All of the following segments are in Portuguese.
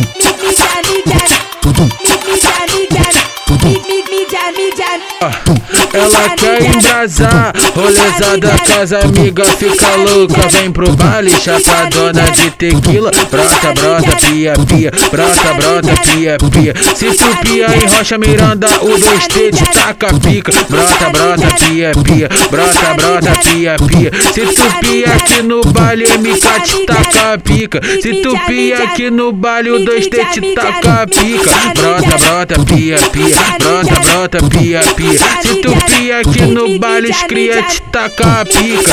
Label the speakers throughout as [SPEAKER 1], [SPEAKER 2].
[SPEAKER 1] ブン Ela quer embrasar, rolezada casa amiga fica louca Vem pro baile, chapadona de tequila. Brota, brota, pia, pia, brota, brota, pia, pia. Se tu pia em Rocha Miranda, o 2T te taca pica. Brota, brota, pia, pia, brota, brota, pia, pia. Se tu pia aqui no baile, MK te taca pica. Se tu pia aqui no baile, o 2T te taca pica. Brota, brota, pia, pia, brota, brota, pia, pia Se tu pia aqui no baile, os cria te taca pica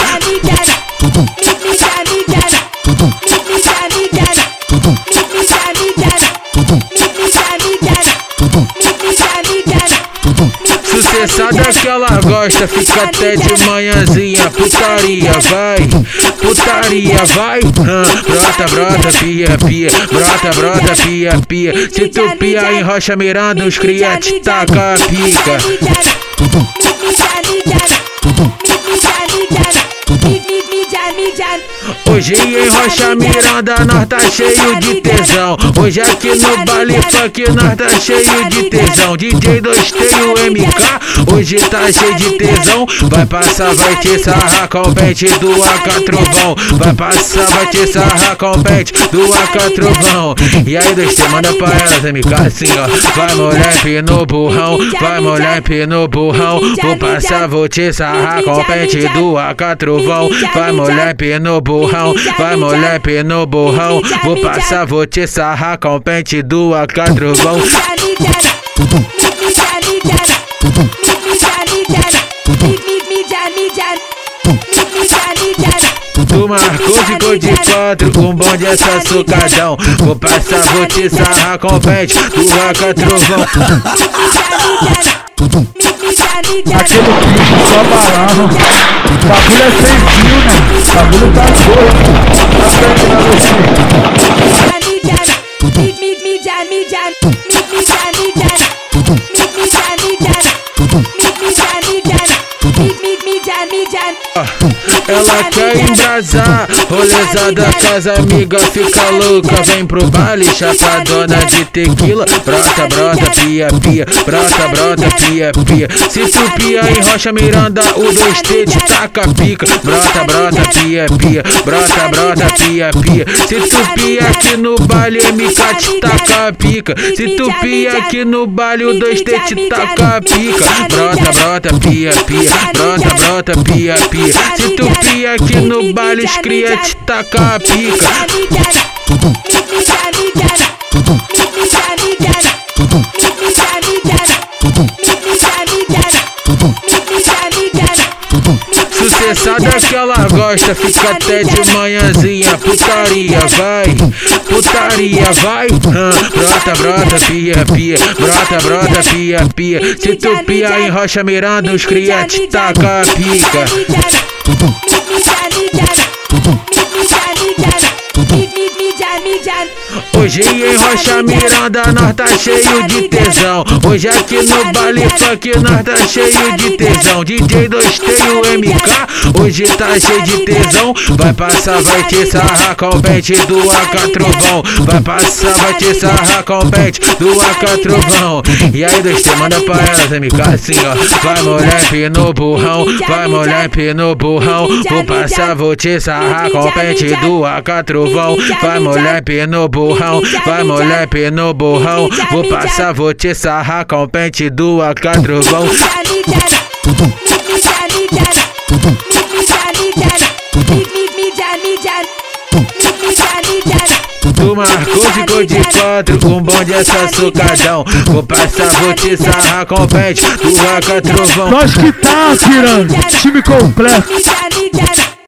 [SPEAKER 1] Sucessada que ela gosta, fica até de manhãzinha. Putaria, vai, putaria, vai. Ah, brota, brota, pia, pia, brota, brota, pia, pia. Se tu pia em Rocha Miranda, os cria te taca pica. Hoje em Rocha Miranda nós tá cheio de tesão. Hoje aqui no baile funk nós tá cheio de tesão. DJ 2 tem o MK, hoje tá cheio de tesão. Vai passar, vai te sarrar com o pente do AK Trovão. Vai passar, vai te sarrar com o pente do AK Trovão. E aí 2T manda pra elas MK assim ó. Vai moleque no burrão, vai moleque no burrão. Vou passar, vou te sarrar com o pente do AK Trovão. Vai moleque no burrão, vai moleque no burrão Vou passar, vou te sarrar com o pente do AK Trovão Tu marcou, ficou de quatro, um bonde essa socadão Vou passar, vou te sarrar com o pente do AK Trovão
[SPEAKER 2] Aquele clipe só balão. O bagulho é sem fio, né? O bagulho tá doido. Tá perto da você.
[SPEAKER 1] Ela quer embrasar, rolezada casa amiga fica louca Vem pro baile, chapadona de tequila Brota, brota, pia, pia, brota, brota, pia, pia Se tu pia em Rocha Miranda, o 2T te taca pica Brota, brota, pia, pia, brota, brota, pia, pia Se tu pia aqui no baile, MK te taca pica Se tu pia aqui no baile, o 2T te taca pica Brota, brota, pia, pia, brota, brota, pia, pia Se tu pia aqui no baile, os cria te taca pica. Sucessada que ela gosta, fica até de manhãzinha. Putaria, vai, putaria, vai. Ah, brota, brota, pia, pia, brota, brota, pia, pia. Se tu pia em Rocha Miranda, os cria te taca pica. 我不在 Hoje em Rocha Miranda nós tá cheio de tesão. Hoje aqui no baile funk nós tá cheio de tesão. DJ 2 tem o MK, hoje tá cheio de tesão. Vai passar, vai te sarrar com o pente do AK Trovão. Vai passar, vai te sarrar com o pente do AK Trovão. E aí 2T manda pra elas MK assim ó. Vai moleque no burrão, vai moleque no burrão. Vou passar, vou te sarrar com o pente do AK Trovão Vai moleque no burrão, vai moleque no burrão Vou passar, vou te sarrar com o pente do AK Trovão Tu marcou, ficou de quatro, um bonde essa socadão. Vou passar, vou te sarrar com o pente do AK Trovão
[SPEAKER 2] Nós que tá, piranha. Time completo.